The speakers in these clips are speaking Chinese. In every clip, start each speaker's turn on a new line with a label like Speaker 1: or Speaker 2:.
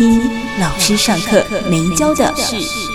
Speaker 1: 一老师上课没教的事。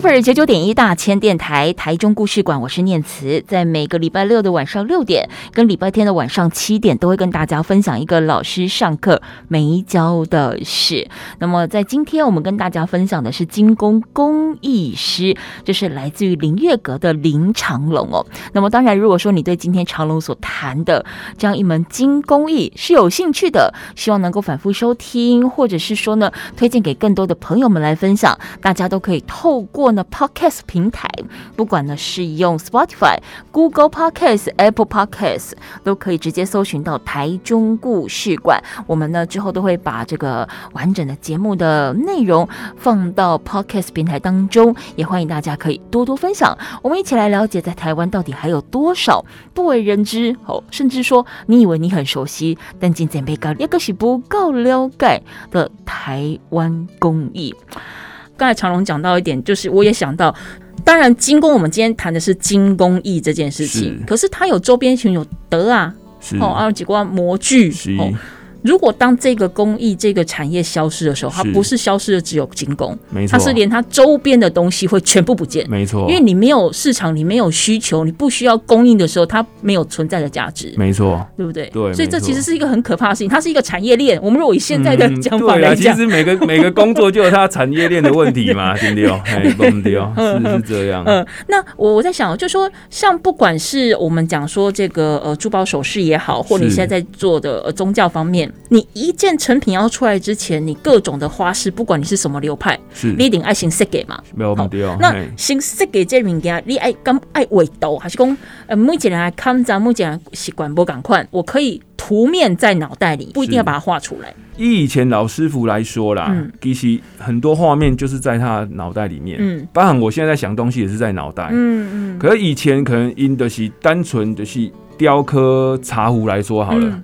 Speaker 1: Super 九九点一大千电台台中故事馆，我是念慈，在每个礼拜六的晚上六点跟礼拜天的晚上七点，都会跟大家分享一个老师上课没教的事。那么在今天，我们跟大家分享的是金工工艺师，就是来自于林月阁的林长龙哦。那么当然，如果说你对今天长龙所谈的这样一门金工艺是有兴趣的，希望能够反复收听，或者是说呢，推荐给更多的朋友们来分享，大家都可以透过。过呢，Podcast 平台，不管呢是用 Spotify、Google Podcast、Apple Podcast，都可以直接搜寻到台中故事馆。我们呢之后都会把这个完整的节目的内容放到 Podcast 平台当中，也欢迎大家可以多多分享。我们一起来了解，在台湾到底还有多少不为人知哦，甚至说你以为你很熟悉，但今天被告一个是不够了解的台湾工艺。刚才长龙讲到一点，就是我也想到，当然金工，我们今天谈的是金工艺这件事情，是可是它有周边群有德啊，是哦，还有几个模具哦。如果当这个工艺这个产业消失的时候，它不是消失的只有精工，没错，它是连它周边的东西会全部不见，没错，因为你没有市场，你没有需求，你不需要供应的时候，它没有存在的价值，没错，对不对？对，所以这其实是一个很可怕的事情，它是一个产业链。我们如果以现在的讲法来讲，其实每个每个工作就有它产业链的问题嘛，对不对？哎，对不对？是是这样。嗯，那我我在想，就是说像不管是我们讲说这个呃珠宝首饰也好，或你现在在做的呃宗教方面。你一件成品要出来之前，你各种的花式，不管你是什么流派，是你一定爱先设计嘛？没有问题哦。那先设计这物件，你爱刚爱画图，还是讲呃，每一个人来看咱目前习惯不赶快，我可以图面在脑袋里，不一定要把它画出来。以以前老师傅来说啦，嗯、其实很多画面就是在他脑袋里面。嗯，包含我现在在想东西也是在脑袋。嗯嗯。可是以前可能因的是单纯的是雕刻茶壶来说好了。嗯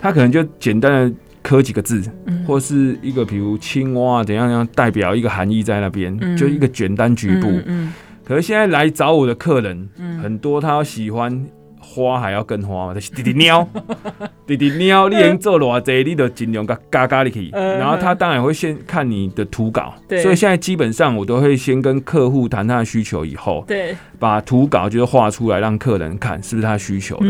Speaker 1: 他可能就简单的刻几个字，嗯、或是一个比如青蛙怎样样代表一个含义在那边，嗯、就一个简单局部。可是现在来找我的客人，嗯、很多他喜欢。花还要更花嘛？就是滴滴喵，滴滴鸟，你能做偌济，你就尽量加加加进去。然后他当然会先看你的图稿，所以现在基本上我都会先跟客户谈他的需求，以后对把图稿就是画出来让客人看，是不是他需求的，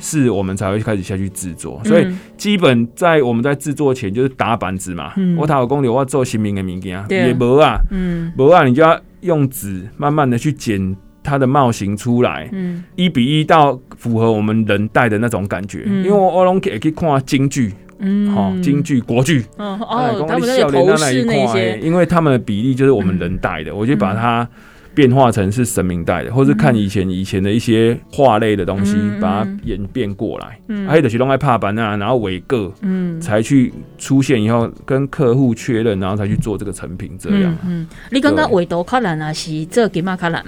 Speaker 1: 是我们才会开始下去制作。所以基本在我们在制作前就是打板子嘛。嗯、我讨讲的我要做新名的物件，也无啊，嗯，无啊，你就要用纸慢慢的去剪。它的帽型出来，嗯，一比一到符合我们人戴的那种感觉。因为我我拢可以去看京剧，嗯，好，京剧国剧，哦哦，他们的头饰那些，因为他们的比例就是我们人戴的，我就把它。变化成是神明带的，或是看以前以前的一些画类的东西，嗯、把它演变过来。嗯，还有的是用来帕板啊，然后尾个，嗯，才去出现以后跟客户确认，然后才去做这个成品。这样，嗯，嗯你刚刚尾刀卡兰啊，是这给嘛卡难？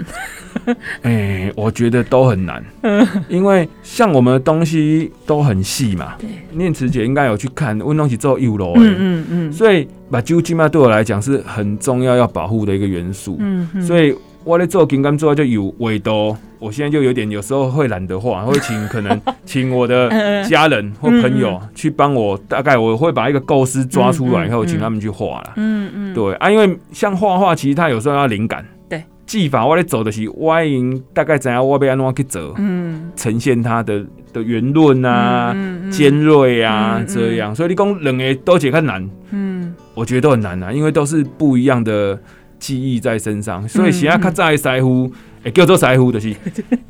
Speaker 1: 哎、欸，我觉得都很难，因为像我们的东西都很细嘛。对，念慈姐应该有去看，温东西做油楼，嗯嗯嗯，所以把酒精嘛，对我来讲是很重要要保护的一个元素。嗯，嗯所以。我在做金刚做就有味道，我现在就有点有时候会懒得画，会请可能 请我的家人或朋友去帮我，大概我会把一个构思抓出来以后，请他们去画了。嗯嗯，对啊，因为像画画，其实它有时候要灵感。对，技法我在走的是我已经，大概怎样我要安怎去走，嗯，呈现它的的圆润啊、尖锐啊这样。所以你讲两个都解开难，嗯，我觉得都很难啊，因为都是不一样的。记忆在身上，所以现在较早的师傅，会叫做师傅，就是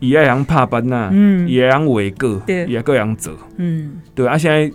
Speaker 1: 伊爱样拍板呐，伊爱样画个，伊爱各样做，嗯，对啊。现在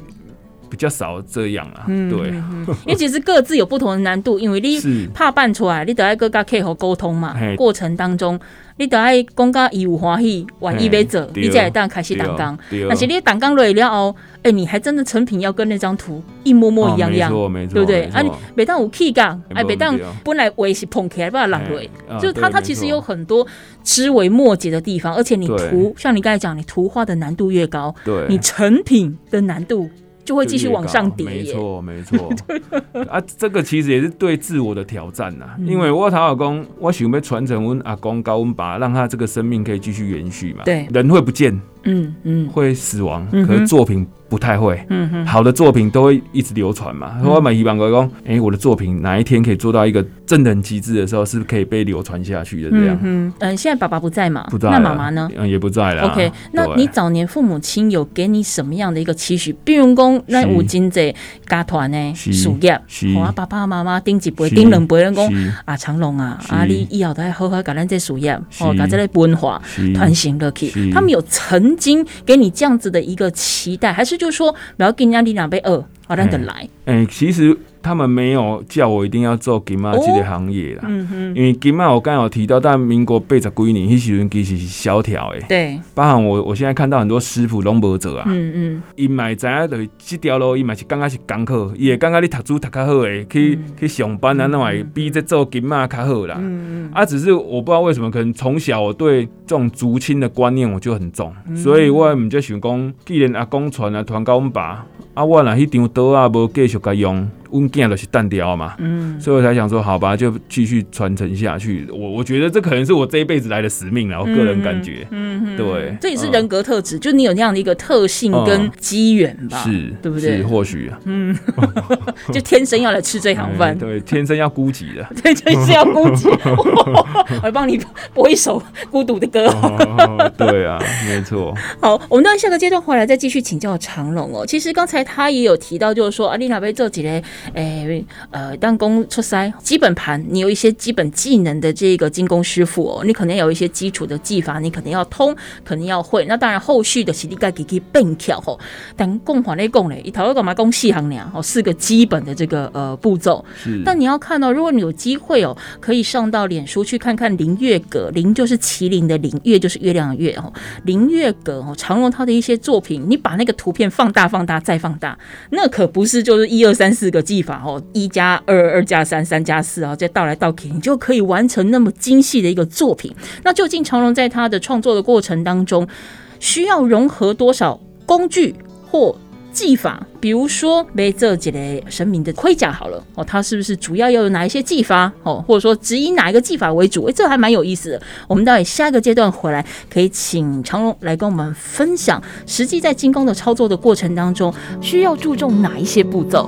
Speaker 2: 比较少这样啊。
Speaker 1: 嗯、
Speaker 2: 对，
Speaker 1: 因为其实各自有不同的难度，因为你 怕办出来，你得要跟客户沟通嘛，过程当中。你得爱讲甲伊有欢喜，愿意要做，你才会当开始打工。但是你打工落了后，哎、欸，你还真的成品要跟那张图一模模一样样，哦、对不对？啊，你每当有气感，哎，每当本来话是捧起来把它拦落，就是它它其实有很多枝微末节的地方，而且你图像你刚才讲，你图画的难度越高，对，你成品的难度。就会继续往上叠，
Speaker 2: 没错没错 啊，这个其实也是对自我的挑战呐、啊嗯。因为我讨老公，我想要传承我阿公高温爸，让他这个生命可以继续延续嘛。对，人会不见，嗯嗯，会死亡，嗯、可是作品。不太会，嗯哼，好的作品都会一直流传嘛。我蛮希望讲，哎，我的作品哪一天可以做到一个真的很极致的时候，是不是可以被流传下去的这样？嗯
Speaker 1: 嗯，现在爸爸不在嘛？
Speaker 2: 不在。
Speaker 1: 那妈妈呢？
Speaker 2: 嗯，也不在了。
Speaker 1: OK，那你早年父母亲有给你什么样的一个期许？比如讲，那五金在家团呢，事业，好啊，爸爸妈妈顶一辈、顶两辈人讲啊，长隆啊，啊，你以后都要好好搞咱这事业，哦，搞这类文化传承落去。他们有曾经给你这样子的一个期待，还是就说，不要跟？人家你两杯二，好让等来。
Speaker 2: 哎，其实。他们没有叫我一定要做金马这个行业啦，哦嗯，因为金马我刚刚有提到，但民国八十几年迄时阵其实是萧条的，对，包含我我现在看到很多师傅拢无做啊，嗯嗯，伊买知影就是这条路，伊嘛是刚刚是刚好，伊会刚刚你读书读较好诶，去、嗯、去上班啊，那会比这做金马较好啦，嗯嗯，啊，只是我不知道为什么，可能从小我对这种族亲的观念我就很重，嗯、所以我唔就想讲，既然阿公传啊传到阮爸，啊，我若迄张刀啊无继续甲用。温件都是单调嘛，嗯，所以我才想说，好吧，就继续传承下去。我我觉得这可能是我这一辈子来的使命了，我个人感觉，嗯，对，
Speaker 1: 这也是人格特质，就你有那样的一个特性跟机缘吧，是，对不对？
Speaker 2: 是，或许，嗯，
Speaker 1: 就天生要来吃这行饭，
Speaker 2: 对，天生要孤寂的，
Speaker 1: 对，就是要孤寂。我来帮你播一首孤独的歌，
Speaker 2: 对啊，没错。
Speaker 1: 好，我们到下个阶段回来再继续请教长龙哦。其实刚才他也有提到，就是说啊，你那边这几嘞？诶、欸，呃，弹弓出塞基本盘，你有一些基本技能的这个精工师傅哦，你可能有一些基础的技法，你可能要通，可能要会。那当然后续的是你该给给变巧吼。但工环内工嘞，一头要干嘛工细行呢？哦，四个基本的这个呃步骤。是。但你要看到，如果你有机会哦，可以上到脸书去看看林月阁，林就是麒麟的林，月就是月亮的月哦。林月阁哦，长荣他的一些作品，你把那个图片放大、放大再放大，那可不是就是一二三四个。技法哦，一加二，二加三，三加四啊，再倒来倒去，你就可以完成那么精细的一个作品。那究竟长龙在他的创作的过程当中，需要融合多少工具或技法？比如说，被这几类神明的盔甲好了哦，他是不是主要要有哪一些技法哦？或者说，只以哪一个技法为主？诶，这还蛮有意思的。我们到底下一个阶段回来，可以请长龙来跟我们分享，实际在金工的操作的过程当中，需要注重哪一些步骤？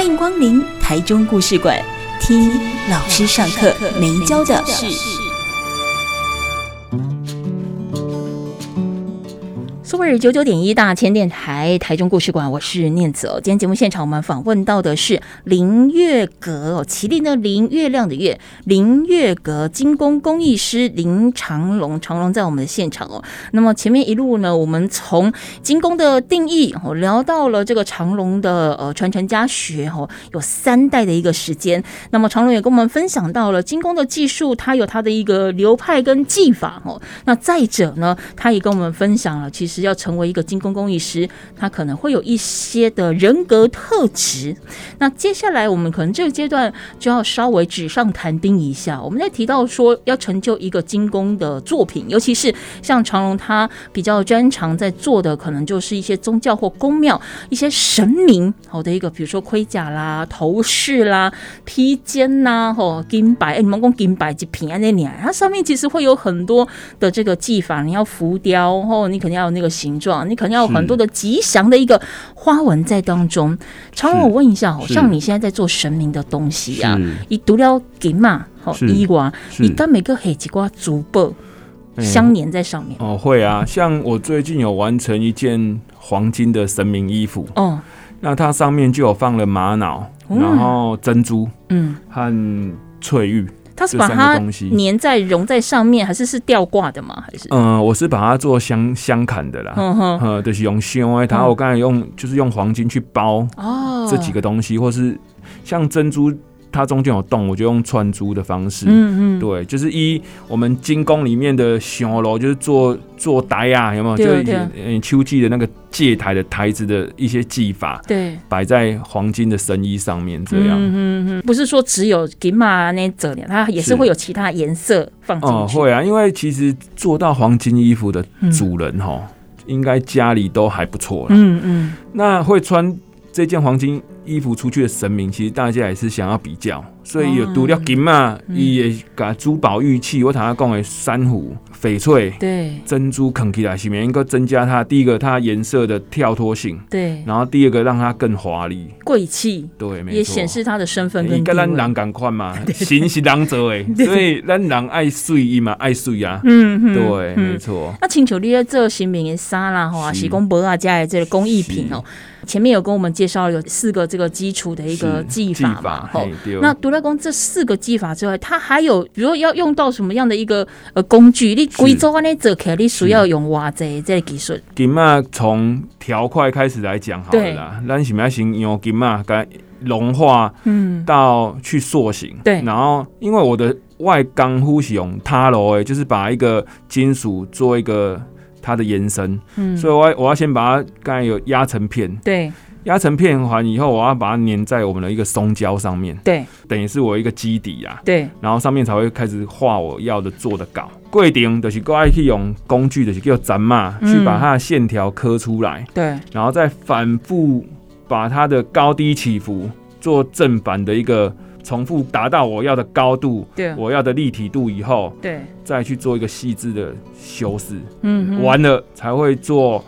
Speaker 1: 欢迎光临台中故事馆。听老师上课没教的事。九九点一大千电台台中故事馆，我是念慈。今天节目现场，我们访问到的是林月阁哦，麒麟的林，月亮的月，林月阁金工工艺师林长龙，长龙在我们的现场哦。那么前面一路呢，我们从金工的定义哦，聊到了这个长龙的呃传承家学哦，有三代的一个时间。那么长龙也跟我们分享到了金工的技术，它有它的一个流派跟技法哦。那再者呢，他也跟我们分享了，其实要。要成为一个金工工艺师，他可能会有一些的人格特质。那接下来我们可能这个阶段就要稍微纸上谈兵一下。我们在提到说要成就一个金工的作品，尤其是像长荣他比较专长在做的，可能就是一些宗教或宫庙一些神明好的一个，比如说盔甲啦、头饰啦、披肩呐、吼金白，哎，你们讲金白几平安那年，它上面其实会有很多的这个技法，你要浮雕，然后你肯定要有那个。形状，你可能要有很多的吉祥的一个花纹在当中。常荣，我问一下，好像你现在在做神明的东西啊，你读了金嘛，好衣瓜，你当每个黑吉瓜珠宝相连在上面、
Speaker 2: 嗯、哦，会啊。像我最近有完成一件黄金的神明衣服。哦，那它上面就有放了玛瑙，然后珍珠，嗯，和翠玉。
Speaker 1: 它是把它粘在融在上面，还是是吊挂的吗？还是？
Speaker 2: 嗯，我是把它做相相砍的啦。嗯哼，就是用镶，它我刚才用就是用黄金去包哦这几个东西，或是像珍珠。它中间有洞，我就用串珠的方式。嗯嗯，对，就是一我们金宫里面的香炉，就是做做台啊，有没有？就嗯秋季的那个借台的台子的一些技法，对，摆在黄金的神衣上面，这样。嗯嗯
Speaker 1: 嗯，不是说只有金马那这样，它也是会有其他颜色放进去。哦、
Speaker 2: 嗯，会啊，因为其实做到黄金衣服的主人哈，嗯、应该家里都还不错了。嗯嗯，那会穿这件黄金衣服出去的神明，其实大家也是想要比较，所以有独了金嘛，伊也把珠宝玉器，我头下讲的珊瑚、翡翠、对。珍珠啃起来，是免能够增加它第一个它颜色的跳脱性，对，然后第二个让它更华丽、
Speaker 1: 贵气，对，没错，也显示它的身份跟地位。
Speaker 2: 跟咱人同款嘛，神是人做的，所以咱人爱水伊嘛爱水啊，嗯对，没错。
Speaker 1: 那请求你在做神明的衫啦，吼，是讲无啊家的这个工艺品哦。前面有跟我们介绍有四个这个基础的一个技法嘛，好，那独来宫这四个技法之外，它还有比如说要用到什么样的一个呃工具？你贵州安尼做起来，你需要用哇这这个技术？
Speaker 2: 金嘛，从条块开始来讲好了啦，咱是要先用金嘛，该融化，嗯，到去塑形，对，然后因为我的外钢呼是用塔罗诶，就是把一个金属做一个。它的延伸，嗯，所以我要我要先把它刚才有压成片，对，压成片完以后，我要把它粘在我们的一个松胶上面，对，等于是我一个基底啊，对，然后上面才会开始画我要的做的稿。过程就是过来去用工具，就是叫斩嘛，去把它的线条刻出来，对，然后再反复把它的高低起伏做正反的一个。重复达到我要的高度，对，我要的立体度以后，对，再去做一个细致的修饰，嗯，完了才会做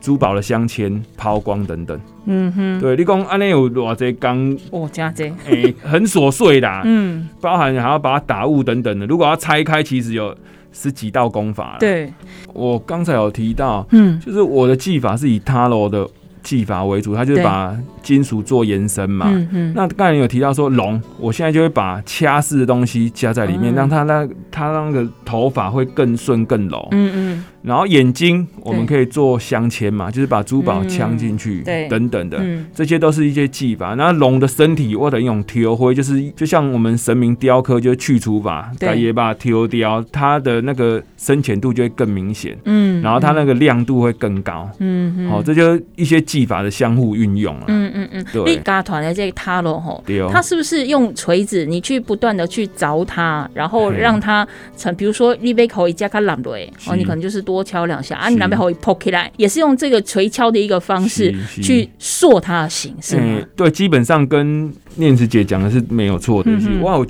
Speaker 2: 珠宝的镶嵌、抛光等等，嗯哼，对，你讲安尼有偌济工
Speaker 1: 哦，加这，
Speaker 2: 哎，很琐碎的，嗯，包含还要把它打雾等等的，如果要拆开，其实有十几道功法了。对，我刚才有提到，嗯，就是我的技法是以塔罗的。技法为主，它就是把金属做延伸嘛。嗯嗯、那刚才有提到说龙，我现在就会把掐式的东西加在里面，嗯、让它那它那个头发会更顺更柔。嗯嗯。然后眼睛我们可以做镶嵌嘛，就是把珠宝镶进去，等等的，这些都是一些技法。那龙的身体或者用挑灰，就是就像我们神明雕刻，就是去除法，也把它挑雕，它的那个深浅度就会更明显。嗯，然后它那个亮度会更高。嗯，好，这就是一些技法的相互运用了。嗯嗯嗯，对。嘎团的这个塔罗吼，它是不是用锤子，你去不断的去凿它，然后让它成，比如说你杯口一加卡蓝雷，哦，你可能就是。多敲两下啊！你那边会破起来，也是用这个锤敲的一个方式去塑它的形，是吗？嗯，对，基本上跟念慈姐讲的是没有错的。哇，我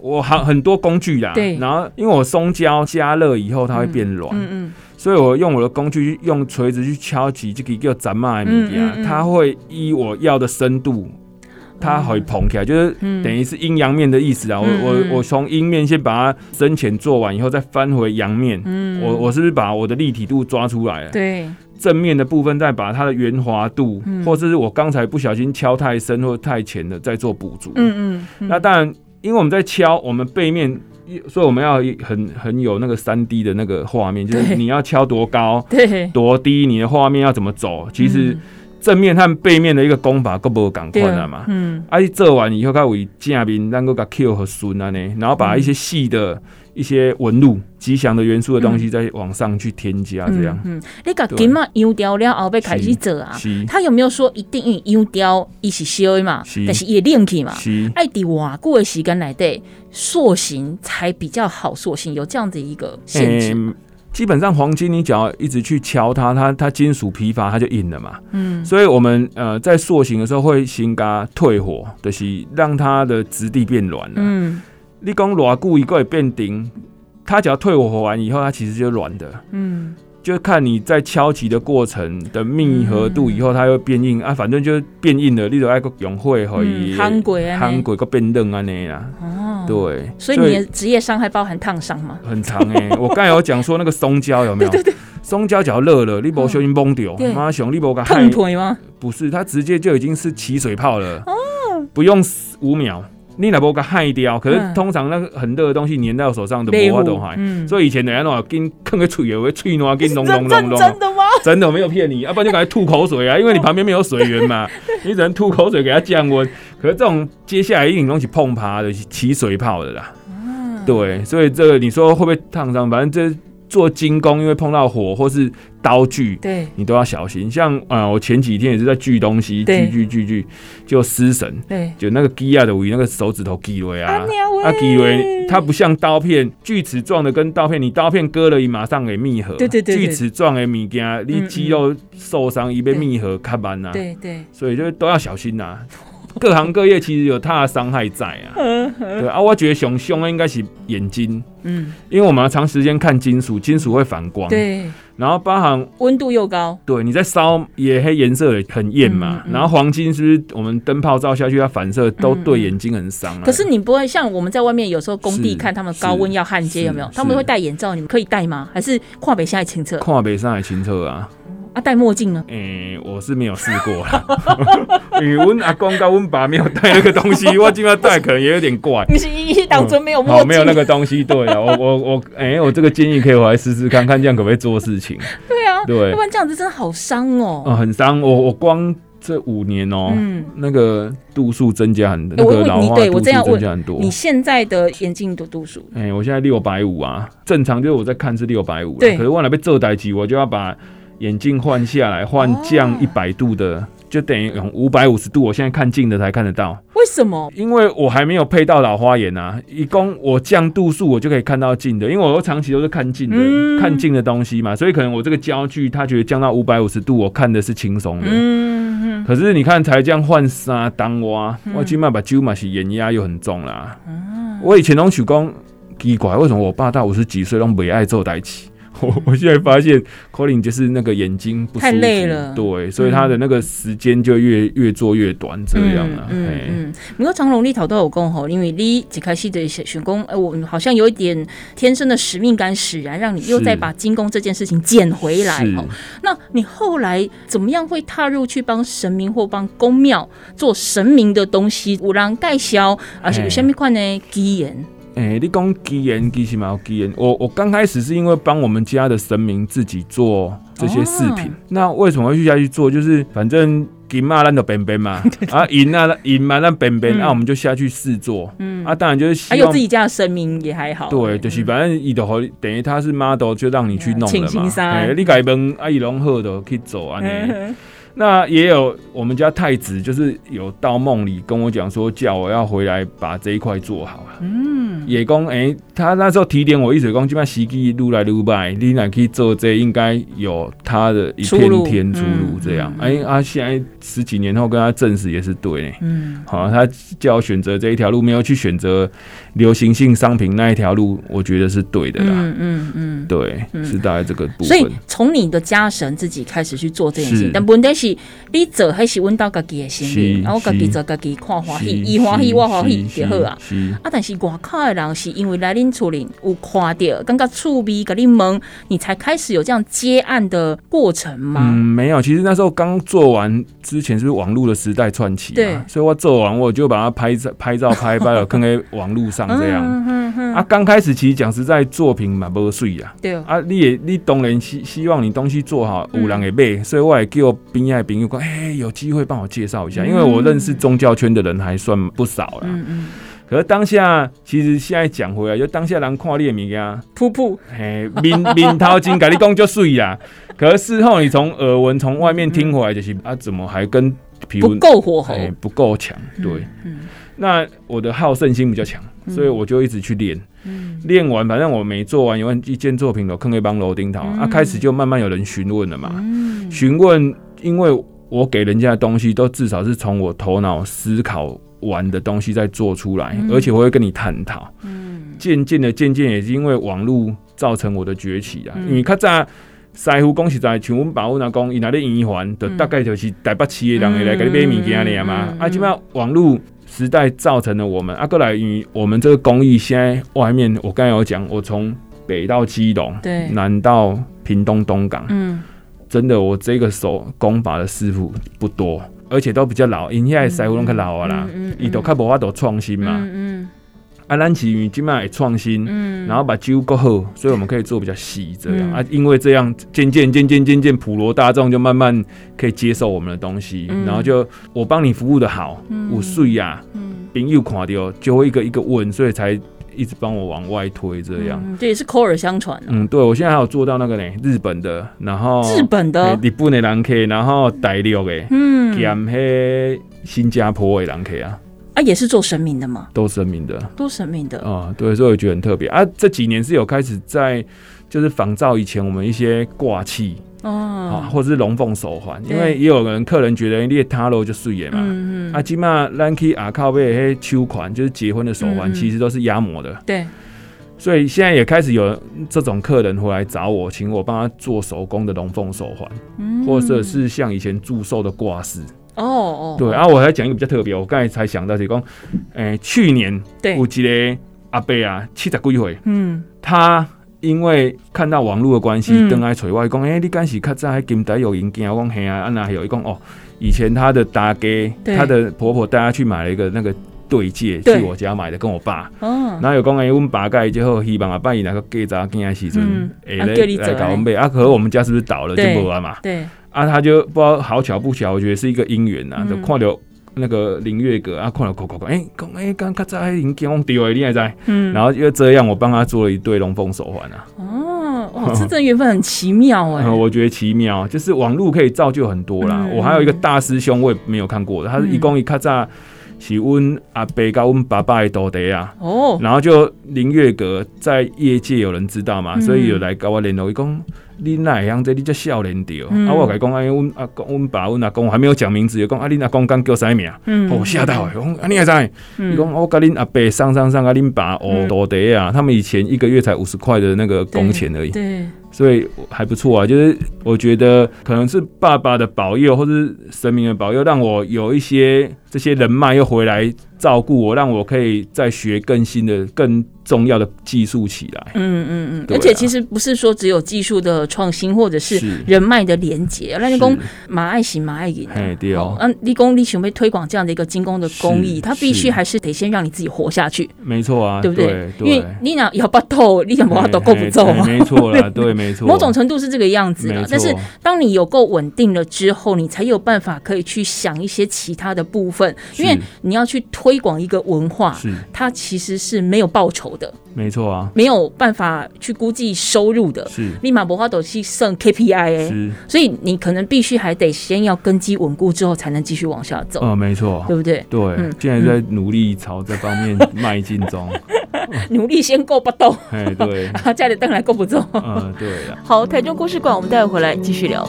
Speaker 2: 我很很多工具啦，对。然后因为我松胶加热以后它会变软，嗯嗯，所以我用我的工具用锤子去敲击这个叫斩马的物件，它会依我要的深度。它会膨起来，就是等于是阴阳面的意思啊。我我我从阴面先把它深浅做完以后，再翻回阳面。嗯，我我是不是把我的立体度抓出来了？对，正面的部分再把它的圆滑度，或者是我刚才不小心敲太深或太浅的，再做补足。嗯嗯。那当然，因为我们在敲我们背面，所以我们要很很有那个三 D 的那个画面，就是你要敲多高，对，多低，你的画面要怎么走，其实。正面和背面的一个功法，够不赶快了嘛？嗯，啊，做完以后，它为正面能够个 Q 和顺啊呢，然后把一些细的一些纹路、吉祥的元素的东西再往上去添加，这样。嗯，
Speaker 1: 你个金嘛，用掉了后被开始做啊？是。他有没有说一定用掉一起修嘛？是。但是也练起嘛？是。爱滴瓦过的时间来对塑形才比较好塑形，有这样的一个限制。
Speaker 2: 基本上黄金，你只要一直去敲它，它它金属疲乏，它就硬了嘛。嗯，所以我们呃在塑形的时候会先给它退火，就是让它的质地变软了。嗯，你讲偌久一个会变顶，它只要退火完以后，它其实就软的。嗯，就看你在敲击的过程的密合度，以后它会变硬、嗯、啊，反正就变硬了，你就爱个用会可以，
Speaker 1: 韩国啊，
Speaker 2: 韩国个变嫩啊那啦。
Speaker 1: 哦，
Speaker 2: 对，
Speaker 1: 所以你的职业伤害包含烫伤吗？
Speaker 2: 很长哎、欸，我刚才有讲说那个松胶有没有？对对对，松胶只要热了，你不小心崩掉，妈熊你不敢
Speaker 1: 烫腿吗？
Speaker 2: 不是，它直接就已经是起水泡了，哦，不用五秒。你若无甲害掉，可是通常那个很热的东西粘到手上都无法都害，所以以前人家喏，跟囥个喙有个喙暖，跟隆隆隆隆。
Speaker 1: 真的吗？
Speaker 2: 真的，我没有骗你，要不然就赶快吐口水啊，因为你旁边没有水源嘛，你只能吐口水给它降温。可是这种接下来一定东西碰趴的起水泡的啦，对，所以这个你说会不会烫伤？反正这。做精工，因为碰到火或是刀具，
Speaker 1: 对，
Speaker 2: 你都要小心。像啊、呃，我前几天也是在锯东西，锯锯锯锯，就失神，对，就那个锯啊的尾，那个手指头锯了啊，啊锯了，它不像刀片，锯齿状的跟刀片，你刀片割了，你马上给密合，对对对，锯齿状的物件，你肌肉受伤，一被密合，看慢呐，对对，所以就都要小心呐、啊。各行各业其实有它的伤害在啊，对啊，我觉得熊凶的应该是眼睛，嗯，因为我们要长时间看金属，金属会反光，对，然后包含
Speaker 1: 温度又高，
Speaker 2: 对，你在烧也黑颜色也很艳嘛，然后黄金是不是我们灯泡照下去它反射都对眼睛很伤啊？
Speaker 1: 可是你不会像我们在外面有时候工地看他们高温要焊接有没有？他们会戴眼罩，你们可以戴吗？还是跨北下海清澈？
Speaker 2: 跨北上海清澈啊。
Speaker 1: 啊，戴墨镜呢？
Speaker 2: 诶、欸，我是没有试过啦，因为我阿公跟我爸没有戴那个东西，我今天戴可能也有点怪。
Speaker 1: 你是一当初没有墨镜、
Speaker 2: 嗯，没有那个东西，对啊，我我我，诶、欸，我这个建议可以我来试试看看，这样可不可以做事情？
Speaker 1: 对啊，
Speaker 2: 对，
Speaker 1: 要不然这样子真的好伤哦、啊。
Speaker 2: 嗯，很伤。我我光这五年哦、喔，嗯，那个度数增加很多，那个老化度数增加很多。
Speaker 1: 你现在的眼镜的度数？
Speaker 2: 哎、欸，我现在六百五啊，正常就是我在看是六百五，对。可是我那边做代机，我就要把。眼镜换下来，换降一百度的，哦、就等于用五百五十度。我现在看近的才看得到。
Speaker 1: 为什么？
Speaker 2: 因为我还没有配到老花眼啊。一共我降度数，我就可以看到近的。因为我都长期都是看近的，嗯、看近的东西嘛，所以可能我这个焦距，他觉得降到五百五十度，我看的是轻松的。嗯、可是你看，才这样换三当哇，我起码把九嘛是眼压又很重啦。嗯、我以前拢想讲奇怪，为什么我爸到五十几岁都没爱做代志？我 我现在发现，Colin 就是那个眼睛不太累了，对，所以他的那个时间就越越做越短，这样啊。嗯嗯，
Speaker 1: 不过长荣你头都有讲吼，因为你一开始的选工，哎，我好像有一点天生的使命感使然，让你又再把金工这件事情捡回来。哦，那你后来怎么样会踏入去帮神明或帮宫庙做神明的东西？有人介绍，而且有什么款的机缘？
Speaker 2: 哎、欸，你讲机缘，其实嘛有机缘。我我刚开始是因为帮我们家的神明自己做这些饰品。哦、那为什么会去下去做？就是反正金嘛，咱就边边嘛，啊银啊银嘛，咱边边，那我们就下去试做。嗯，啊，当然就是
Speaker 1: 还有自己家的神明也还好。
Speaker 2: 对，就是反正伊都好，等于他是 model，就让你去弄了嘛。哎、欸，你改问啊，伊拢好的去做啊。那也有我们家太子，就是有到梦里跟我讲说，叫我要回来把这一块做好。嗯，也讲哎，他那时候提点我一直讲，基本上时机撸来撸拜，你来去做这应该有他的一片天出路这样。哎、嗯嗯、啊，现在十几年后跟他证实也是对。嗯，好，他叫我选择这一条路，没有去选择流行性商品那一条路，我觉得是对的啦。嗯嗯嗯，对，是大概这个部分。所以
Speaker 1: 从你的家神自己开始去做这件事情，但问题是。你做还是问到家己的心意，然后家己做家己看欢喜，伊欢喜我欢喜就好啊。啊，但是外口的人是因为来恁厝里有看到，感觉趣味，跟你问，你才开始有这样接案的过程吗？
Speaker 2: 嗯，没有。其实那时候刚做完之前，是不是网络的时代串起？嘛，所以我做完我就把它拍照、拍照、拍拍了，放在网络上这样。嗯嗯、啊，刚开始其实讲实在，作品嘛不水呀。对。啊，你也你当然希希望你东西做好，有人会买，所以我也叫边爱朋友讲，哎、欸，有机会帮我介绍一下，因为我认识宗教圈的人还算不少了。嗯嗯。可是当下，其实现在讲回来，就当下人看你的物件，
Speaker 1: 噗噗，
Speaker 2: 嘿，面面头前跟你讲就水呀。可是事后你从耳闻、从外面听回来，就是啊，怎么还跟皮肤
Speaker 1: 不够火候，
Speaker 2: 不够强？对。嗯。那我的好胜心比较强，所以我就一直去练。练完，反正我没做完，有一件作品都坑一帮楼钉头啊。开始就慢慢有人询问了嘛，询问，因为我给人家的东西都至少是从我头脑思考完的东西再做出来，而且我会跟你探讨。渐渐的，渐渐也是因为网络造成我的崛起啊。你看在师傅讲实在，像阮爸阮阿公，伊若咧圆环，就大概就是台北市的人会来给你买物件尔嘛。啊，即摆网络时代造成了我们，啊，过来与我们这个工艺，现在外面我刚才有讲，我从北到基隆，对，南到屏东东港，嗯，真的，我这个手工法的师傅不多，而且都比较老，因现在师傅拢较老啊啦，伊都较无法度创新嘛。啊，咱是因为今麦创新，嗯，然后把酒够好，所以我们可以做比较细这样、嗯、啊。因为这样渐渐渐渐渐渐普罗大众就慢慢可以接受我们的东西，嗯、然后就我帮你服务的好，五岁呀，朋友看到就会一个一个问，所以才一直帮我往外推这样。
Speaker 1: 这也是口耳相传。
Speaker 2: 嗯，对，我现在还有做到那个呢，日本的，然后
Speaker 1: 日本的，
Speaker 2: 日本的人客，然后大陆的，嗯，兼黑新加坡的人客啊。
Speaker 1: 啊，也是做神明的吗？
Speaker 2: 都神明的，
Speaker 1: 都神明的
Speaker 2: 啊、嗯，对，所以我觉得很特别啊。这几年是有开始在，就是仿照以前我们一些挂器哦，啊，或者是龙凤手环，因为也有人客人觉得你塔罗就碎眼嘛，嗯嗯，啊，起码咱去阿靠背嘿秋款，就是结婚的手环，其实都是压模的，对。所以现在也开始有这种客人回来找我，请我帮他做手工的龙凤手环，嗯，或者是像以前祝寿的挂饰。哦哦，对，啊我还讲一个比较特别，我刚才才想到是讲，诶，去年有一个阿伯啊，七十几岁，嗯，他因为看到网络的关系，登来找我讲，诶，你敢是较早还金台有引荐？我讲嘿啊，啊那有一讲哦，以前他的大哥，他的婆婆带他去买了一个那个对戒，去我家买的，跟我爸，哦，然后有讲诶，阮爸盖之后希望啊，拜伊那个戒指今仔时阵，诶，来来搞买，啊，可是我们家是不是倒了就不玩嘛？对。啊，他就不知道好巧不巧，我觉得是一个姻缘呐，就看到那个林月阁啊，看到口口口，哎，讲哎，刚刚才已经结婚掉了，你还在，嗯，然后就这样，我帮他做了一对龙凤手环啊。哦，哇，这这缘分很奇妙哎。我觉得奇妙，就是网络可以造就很多啦。我还有一个大师兄，我也没有看过的，他是一共一卡扎，是阮阿伯跟阮爸爸的徒弟啊。哦，然后就林月阁在业界有人知道嘛，所以有来跟我联络，伊讲。你哪样子？你叫少年调、嗯、啊！我甲伊讲，哎，阮阿公、阮爸、阮阿公，我还没有讲名字，就讲啊，恁阿公刚叫啥名？嗯我吓到诶！讲啊，你还在？伊讲我跟恁阿伯上上上啊，恁爸哦，徒弟啊！他们以前一个月才五十块的那个工钱而已，对，对所以还不错啊。就是我觉得可能是爸爸的保佑，或是神明的保佑，让我有一些这些人脉又回来照顾我，让我可以再学更新的更。重要的技术起来，嗯嗯嗯，而且其实不是说只有技术的创新，或者是人脉的连接。那你讲马爱行马爱赢，哎对哦，嗯，立功你想要推广这样的一个精工的工艺，它必须还是得先让你自己活下去。没错啊，对不对？因为你俩要不透，你想把它都够不走嘛？没错啦，对，没错。某种程度是这个样子的，但是当你有够稳定了之后，你才有办法可以去想一些其他的部分，因为你要去推广一个文化，它其实是没有报酬的。没错啊，没有办法去估计收入的，是。立马博花斗去剩 KPI 所以你可能必须还得先要根基稳固之后，才能继续往下走。嗯，没错，对不对？对，现在在努力朝这方面 迈进中，努力先够不动，哎，对，家里灯还够不中，嗯，对。好，台中故事馆，我们待会回来继续聊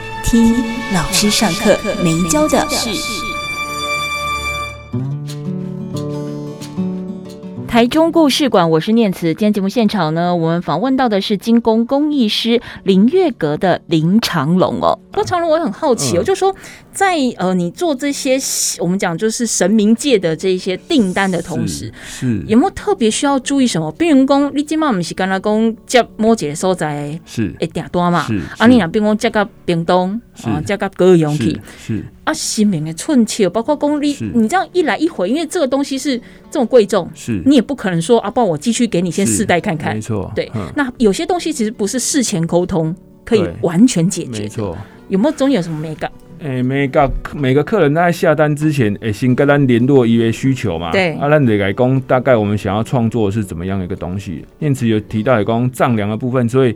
Speaker 2: 听老师上课没教的事。台中故事馆，我是念慈。今天节目现场呢，我们访问到的是精工工艺师林月阁的林长龙哦。那长龙，我很好奇哦，嗯、就说在呃，你做这些我们讲就是神明界的这些订单的同时，是，是有没有特别需要注意什么？病人工，你今嘛不是跟他讲接摩羯所在是一点多嘛？是啊，你那边讲接个屏东啊，接个高雄去是。啊，神明的寸切，包括功力，你这样一来一回，因为这个东西是这么贵重，是你也不可能说啊，帮我继续给你先试戴看看，没错，对。那有些东西其实不是事前沟通可以完全解决，没错。有没有总有什么美感？诶，每个每个客人在下单之前，诶，先跟咱联络一个需求嘛。
Speaker 1: 对。
Speaker 2: 啊，咱得来讲，大概我们想要创作的是怎么样的一个东西。念慈有提到来讲丈量的部分，所以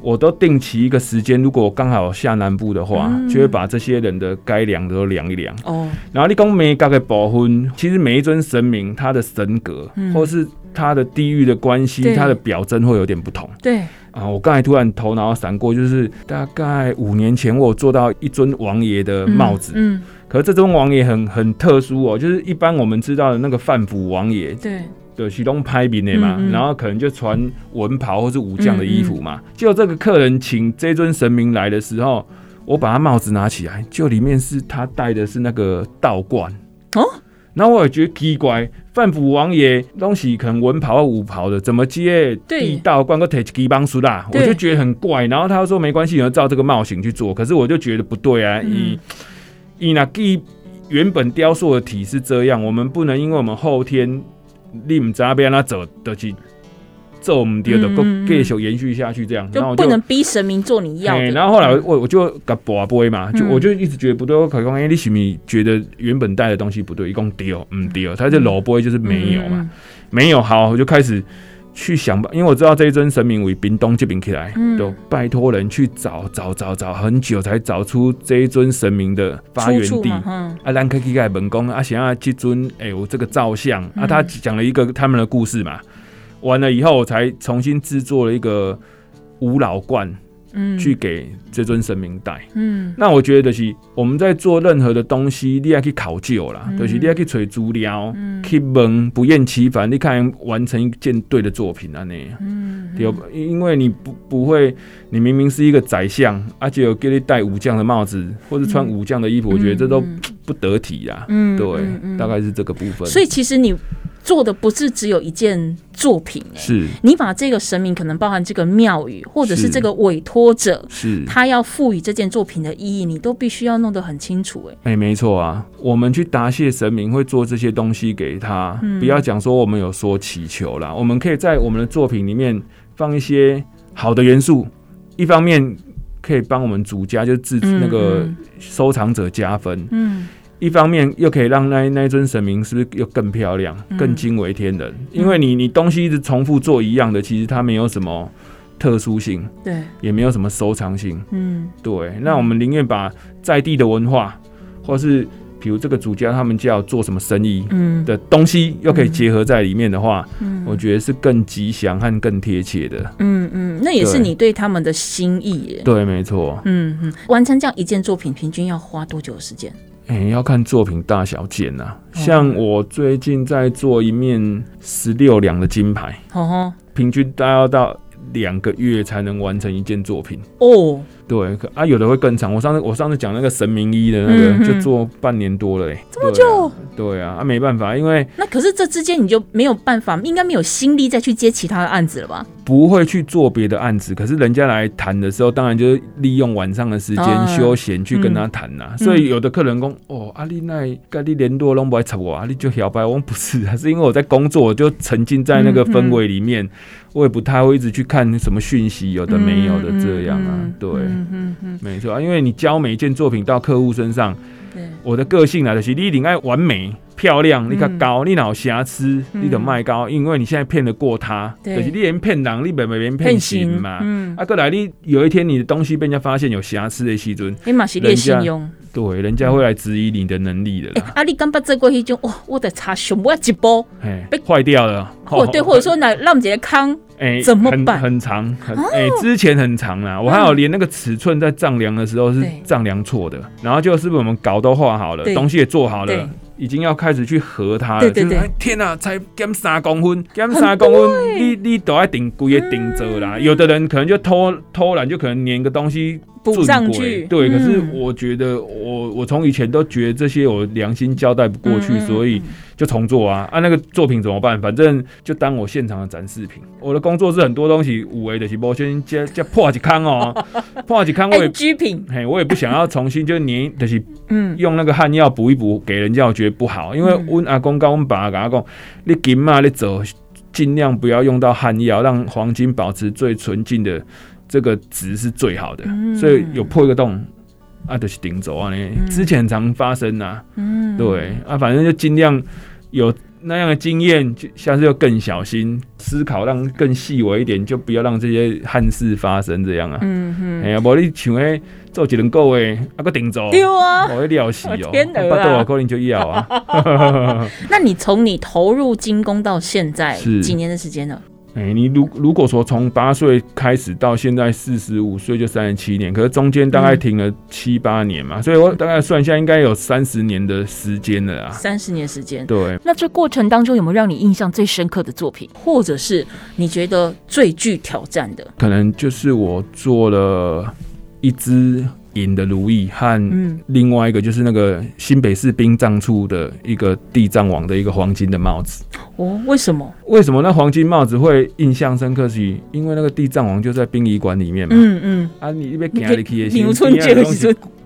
Speaker 2: 我都定期一个时间，如果刚好下南部的话，嗯、就会把这些人的该量的都量一量。哦。然后你讲每个的部分，其实每一尊神明，他的神格，嗯、或是他的地域的关系，他的表征会有点不同。
Speaker 1: 对。
Speaker 2: 啊！我刚才突然头脑闪过，就是大概五年前，我做到一尊王爷的帽子。嗯，嗯，可是这尊王爷很很特殊哦，就是一般我们知道的那个范府王爷，
Speaker 1: 对，
Speaker 2: 对，启东拍饼的嘛，嗯嗯，然后可能就穿文袍或是武将的衣服嘛。就、这个客人请这尊神明来的时候，我把他帽子拿起来，就里面是他戴的是那个道冠哦。然后我也觉得奇怪，范府王爷东西可能文袍或武袍的，怎么接地道关个提起帮书啦？我就觉得很怪。然后他说没关系，你要照这个帽型去做。可是我就觉得不对啊！以以那基原本雕塑的体是这样，我们不能因为我们后天另扎边那走的去。这我们第二个继续延续下去，这样，然后
Speaker 1: 就不能逼神明做你要的。
Speaker 2: 然后后来我我就搞博杯嘛，就我就一直觉得不对。我可能哎，你是不是觉得原本带的东西不对？一共丢，嗯丢，他这老杯就是没有嘛，没有。好，我就开始去想吧，因为我知道这一尊神明为冰东这边起来，都拜托人去找找找找很久，才找出这一尊神明的发源地。啊，兰克基盖本宫啊，想要这尊哎，我这个造像啊，他讲了一个他们的故事嘛。完了以后，我才重新制作了一个五老冠，嗯，去给这尊神明戴，嗯，那我觉得就是我们在做任何的东西，你要去考究啦，嗯、就是你要去找资料，嗯、去问，不厌其烦，你看完成一件对的作品啊，那样，嗯，对，因为你不不会，你明明是一个宰相，而且有给你戴武将的帽子，或者穿武将的衣服，嗯、我觉得这都不得体呀，嗯，对，嗯嗯、大概是这个部分。
Speaker 1: 所以其实你。做的不是只有一件作品，
Speaker 2: 是
Speaker 1: 你把这个神明可能包含这个庙宇，或者是这个委托者，是他要赋予这件作品的意义，你都必须要弄得很清楚。哎，
Speaker 2: 哎，没错啊，我们去答谢神明会做这些东西给他，嗯、不要讲说我们有说祈求啦，我们可以在我们的作品里面放一些好的元素，一方面可以帮我们主家就自那个收藏者加分，嗯。嗯一方面又可以让那那尊神明是不是又更漂亮、更惊为天人？嗯、因为你你东西一直重复做一样的，其实它没有什么特殊性，对，也没有什么收藏性，嗯，对。那我们宁愿把在地的文化，或是比如这个主家他们就要做什么生意，嗯的东西，又可以结合在里面的话，嗯，我觉得是更吉祥和更贴切的。嗯
Speaker 1: 嗯，那也是你对他们的心意耶。
Speaker 2: 对，没错。
Speaker 1: 嗯嗯，完成这样一件作品，平均要花多久的时间？
Speaker 2: 哎、欸，要看作品大小件呐、啊。像我最近在做一面十六两的金牌，哦、平均大概要到两个月才能完成一件作品哦。对，啊，有的会更长。我上次我上次讲那个神明医的那个，嗯、就做半年多了嘞，
Speaker 1: 这么久？
Speaker 2: 对啊，啊，没办法，因为
Speaker 1: 那可是这之间你就没有办法，应该没有心力再去接其他的案子了吧？
Speaker 2: 不会去做别的案子，可是人家来谈的时候，当然就是利用晚上的时间休闲去跟他谈呐、啊。嗯、所以有的客人讲哦，阿丽奈跟你联络拢不爱插我，阿丽就小白，我不是，是因为我在工作，我就沉浸在那个氛围里面，我也不太会一直去看什么讯息，有的没有的这样啊，嗯嗯、对。嗯嗯嗯，没错啊，因为你交每一件作品到客户身上，对。我的个性来的是你一定要完美漂亮，你看高，你哪有瑕疵，你得卖高，因为你现在骗得过他，就是你连骗人，你别别人骗行嘛。啊，过来你有一天你的东西被人家发现有瑕疵的时阵，
Speaker 1: 你嘛是劣信用，
Speaker 2: 对，人家会来质疑你的能力的啦。
Speaker 1: 啊，你刚把这过去就，哇，我的茶熊我要一波，
Speaker 2: 被坏掉了，
Speaker 1: 或对，或者说那让杰康。哎，欸、怎么办？
Speaker 2: 很很长，很哎、欸，之前很长啦。我还有连那个尺寸在丈量的时候是丈量错的，然后就是不是我们稿都画好了，对东西也做好了，已经要开始去合它了。对对对，就是、天哪、啊，才减三公分，减三公分，你你都要顶规个顶着啦。有的人可能就偷偷懒，就可能粘个东西。
Speaker 1: 补上去，
Speaker 2: 对，可是我觉得我我从以前都觉得这些我良心交代不过去，所以就重做啊啊！那个作品怎么办？反正就当我现场的展示品。我的工作是很多东西五维的，是我先加加破几康哦，破几康我也
Speaker 1: 品，
Speaker 2: 嘿，我也不想要重新就粘，就是嗯，用那个汉药补一补给人家，我觉得不好，因为温阿公跟我们爸跟阿公，你金嘛你走，尽量不要用到汉药，让黄金保持最纯净的。这个值是最好的，所以有破一个洞，啊，就是顶走啊，呢，之前常发生呐，嗯，对啊，反正就尽量有那样的经验，就下次要更小心思考，让更细微一点，就不要让这些憾事发生这样啊。嗯哼，哎呀，无你像诶做几轮够诶，啊个顶走，丢啊，我会料死哦，天哪，巴多瓦可能就要啊。
Speaker 1: 那你从你投入精工到现在是。几年的时间呢？
Speaker 2: 哎、欸，你如如果说从八岁开始到现在四十五岁就三十七年，可是中间大概停了七八年嘛，嗯、所以我大概算一下，应该有三十年的时间了啊。
Speaker 1: 三十年时间，
Speaker 2: 对。
Speaker 1: 那这过程当中有没有让你印象最深刻的作品，或者是你觉得最具挑战的？
Speaker 2: 可能就是我做了一只。银的如意和另外一个就是那个新北市殡葬处的一个地藏王的一个黄金的帽子
Speaker 1: 哦，为什么？
Speaker 2: 为什么那黄金帽子会印象深刻？是因为那个地藏王就在殡仪馆里面嘛。嗯嗯。啊，你一边给他的去新春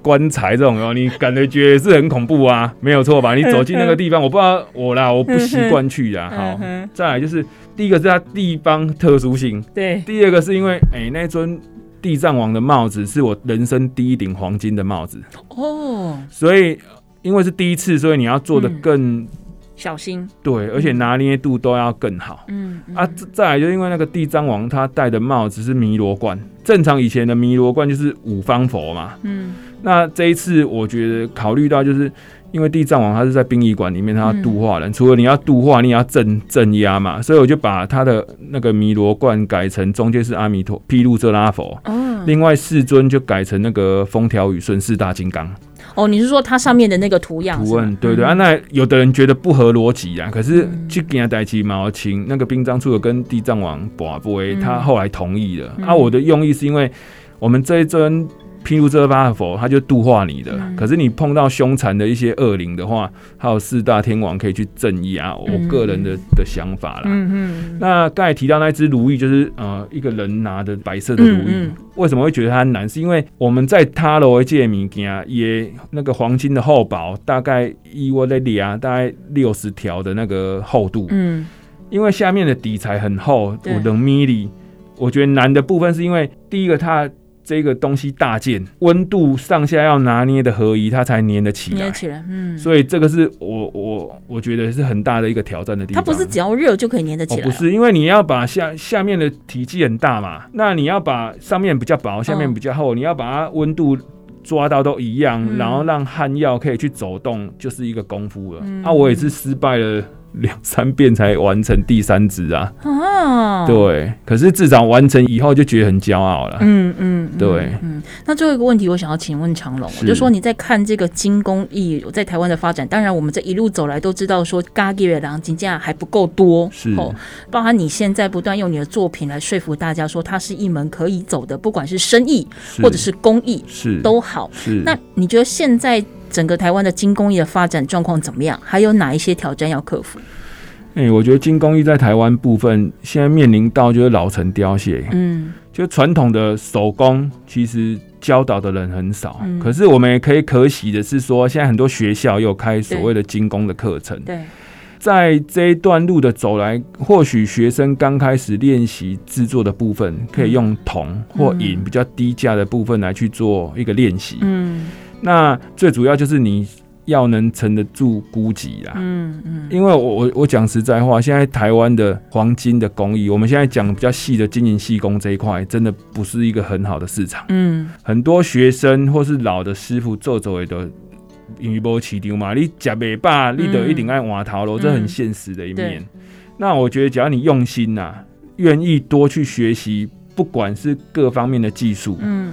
Speaker 2: 棺材这种哦，你感觉觉得是很恐怖啊？没有错吧？你走进那个地方，我不知道我啦，我不习惯去啊。好，再来就是第一个是它地方特殊性，对。第二个是因为哎、欸、那尊。地藏王的帽子是我人生第一顶黄金的帽子哦，所以因为是第一次，所以你要做的更、嗯、
Speaker 1: 小心，
Speaker 2: 对，而且拿捏度都要更好。嗯，嗯啊，再来就因为那个地藏王他戴的帽子是弥罗冠，正常以前的弥罗冠就是五方佛嘛。嗯，那这一次我觉得考虑到就是。因为地藏王他是在殡仪馆里面，他要度化人，嗯、除了你要度化，你也要镇镇压嘛，所以我就把他的那个弥罗冠改成中间是阿弥陀毗卢遮拉佛，嗯、另外四尊就改成那个风调雨顺四大金刚。
Speaker 1: 哦，你是说它上面的那个图样？
Speaker 2: 图案对对，对、嗯、啊，那有的人觉得不合逻辑啊，可是去给他带起毛请那个殡葬处的跟地藏王跋杯，他后来同意了。嗯、啊，我的用意是因为我们这一尊。譬如这八佛，他就度化你的。嗯、可是你碰到凶残的一些恶灵的话，还有四大天王可以去镇压。我个人的、嗯、的想法啦。嗯嗯。那刚才提到那只如意，就是呃一个人拿的白色的如意。为什么会觉得它难？是因为我们在塔罗界物件也那个黄金的厚薄，大概以我的里啊，大概六十条的那个厚度。嗯。因为下面的底材很厚，五等米里。我觉得难的部分是因为第一个它。这个东西大件，温度上下要拿捏的合宜，它才粘得起来。粘起来，嗯。所以这个是我我我觉得是很大的一个挑战的地方。
Speaker 1: 它不是只要热就可以粘得起来。
Speaker 2: 哦，不是，因为你要把下下面的体积很大嘛，那你要把上面比较薄，下面比较厚，哦，你要把它温度抓到都一样，嗯，然后让汉药可以去走动，就是一个功夫了。嗯，啊，我也是失败了。两三遍才完成第三支啊！哦，对，可是至少完成以后就觉得很骄傲了。嗯嗯，对。嗯，
Speaker 1: 那最后一个问题，我想要请问长龙，我就说你在看这个金工艺在台湾的发展，当然我们这一路走来都知道说，咖喱月亮金价还不够多，是哦。包含你现在不断用你的作品来说服大家说，它是一门可以走的，不管是生意或者是工艺，是都好。是，那你觉得现在？整个台湾的金工艺的发展状况怎么样？还有哪一些挑战要克服？
Speaker 2: 哎、欸，我觉得金工艺在台湾部分现在面临到就是老成凋谢。嗯，就传统的手工其实教导的人很少。嗯、可是我们也可以可喜的是说，现在很多学校又开所谓的金工的课程。对，在这一段路的走来，或许学生刚开始练习制作的部分，可以用铜或银比较低价的部分来去做一个练习。嗯。那最主要就是你要能沉得住孤寂啦，嗯嗯，因为我我我讲实在话，现在台湾的黄金的工艺，我们现在讲比较细的金银细工这一块，真的不是一个很好的市场，嗯，很多学生或是老的师傅做走的，因为无市场嘛，你吃不饱，你得一定爱换头路，这很现实的一面。那我觉得只要你用心呐，愿意多去学习，不管是各方面的技术，嗯，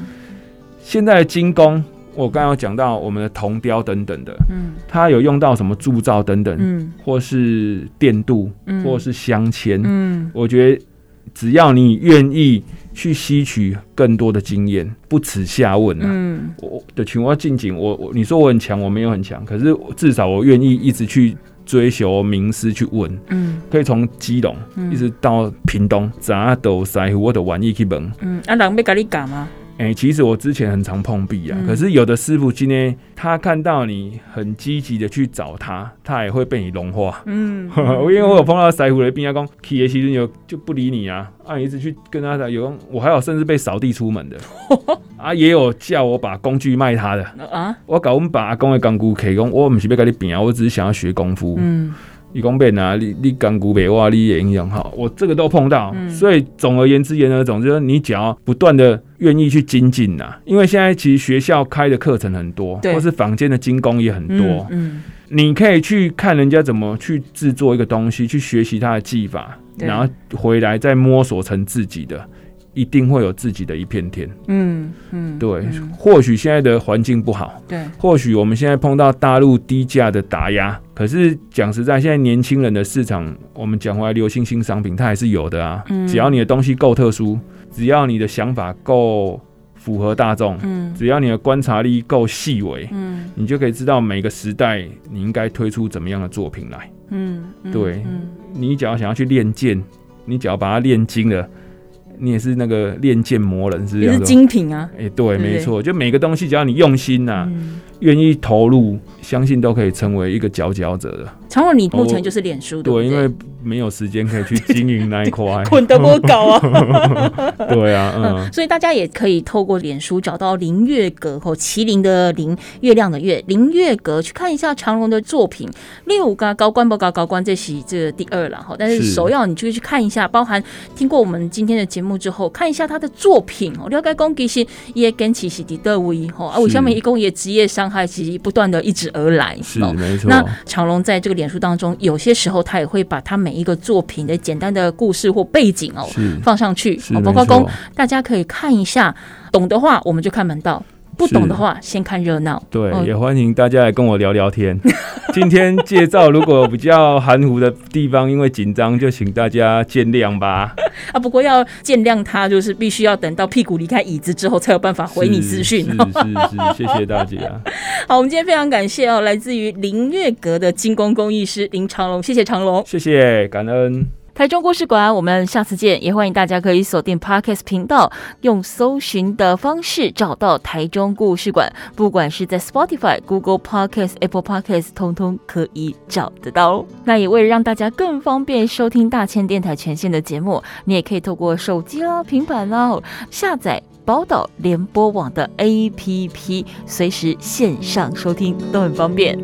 Speaker 2: 现在的金工。我刚刚有讲到我们的铜雕等等的，嗯，它有用到什么铸造等等，嗯，或是电镀，嗯，或是镶嵌，嗯，我觉得只要你愿意去吸取更多的经验，不耻下问啊，嗯，我的情况近景，我我你说我很强，我没有很强，可是至少我愿意一直去追求名师去问，嗯，可以从基隆一直到屏东，啥都在乎我的玩意去问，
Speaker 1: 嗯，啊，人要跟你讲吗？
Speaker 2: 哎、欸，其实我之前很常碰壁啊，嗯、可是有的师傅今天他看到你很积极的去找他，他也会被你融化。嗯，因为我有碰到师傅的病，他讲企业其实有就不理你啊，啊，一直去跟他讲，有我还有甚至被扫地出门的，啊，也有叫我把工具卖他的啊，我搞我们把阿公的钢骨开工，我不是要跟你比啊，我只是想要学功夫。嗯。你讲变啊，你你钢骨白哇，你也影响好，我这个都碰到，所以总而言之言呢，总之你只要不断的愿意去精进呐，因为现在其实学校开的课程很多，或是坊间的精工也很多，嗯，你可以去看人家怎么去制作一个东西，去学习他的技法，然后回来再摸索成自己的。一定会有自己的一片天。嗯嗯，对，嗯、或许现在的环境不好，对，或许我们现在碰到大陆低价的打压，可是讲实在，现在年轻人的市场，我们讲回来，流行新商品它还是有的啊。嗯、只要你的东西够特殊，只要你的想法够符合大众，嗯，只要你的观察力够细微，嗯，你就可以知道每个时代你应该推出怎么样的作品来。嗯，嗯对，嗯、你只要想要去练剑，你只要把它练精了。你也是那个练剑魔人，是不是？
Speaker 1: 也是精品啊！
Speaker 2: 哎、欸，对，没错，就每个东西，只要你用心呐、啊，愿、嗯、意投入，相信都可以成为一个佼佼者的。
Speaker 1: 常荣，你目前就是脸书，对，对，
Speaker 2: 因为没有时间可以去经营那一块，
Speaker 1: 捆得我搞啊！
Speaker 2: 对啊，嗯，
Speaker 1: 所以大家也可以透过脸书找到林月阁或麒麟的林，月亮的月，林月阁去看一下常荣的作品。六个高官不高高官，这是这个第二了哈，但是首要你就去看一下，包含听过我们今天的节目之后，看一下他的作品哦，了解功其实也跟其实的德威哈，啊，我下面一共也职业伤害其实不断的一直而来，
Speaker 2: 是没错。
Speaker 1: 那长龙在这个脸。书当中，有些时候他也会把他每一个作品的简单的故事或背景哦放上去，包括公大家可以看一下，懂的话我们就看门道。不懂的话，先看热闹。
Speaker 2: 对，也欢迎大家来跟我聊聊天。今天介绍如果比较含糊的地方，因为紧张，就请大家见谅吧。
Speaker 1: 啊，不过要见谅他，就是必须要等到屁股离开椅子之后，才有办法回你资讯。是是
Speaker 2: 是，谢谢大家。
Speaker 1: 好，我们今天非常感谢哦，来自于林月阁的精工工艺师林长龙，谢谢长龙，
Speaker 2: 谢谢，感恩。
Speaker 1: 台中故事馆，我们下次见。也欢迎大家可以锁定 Podcast 频道，用搜寻的方式找到台中故事馆。不管是在 Spotify、Google Podcast、Apple Podcast，通通可以找得到。那也为了让大家更方便收听大千电台全线的节目，你也可以透过手机啦、平板啦下载宝岛联播网的 APP，随时线上收听都很方便。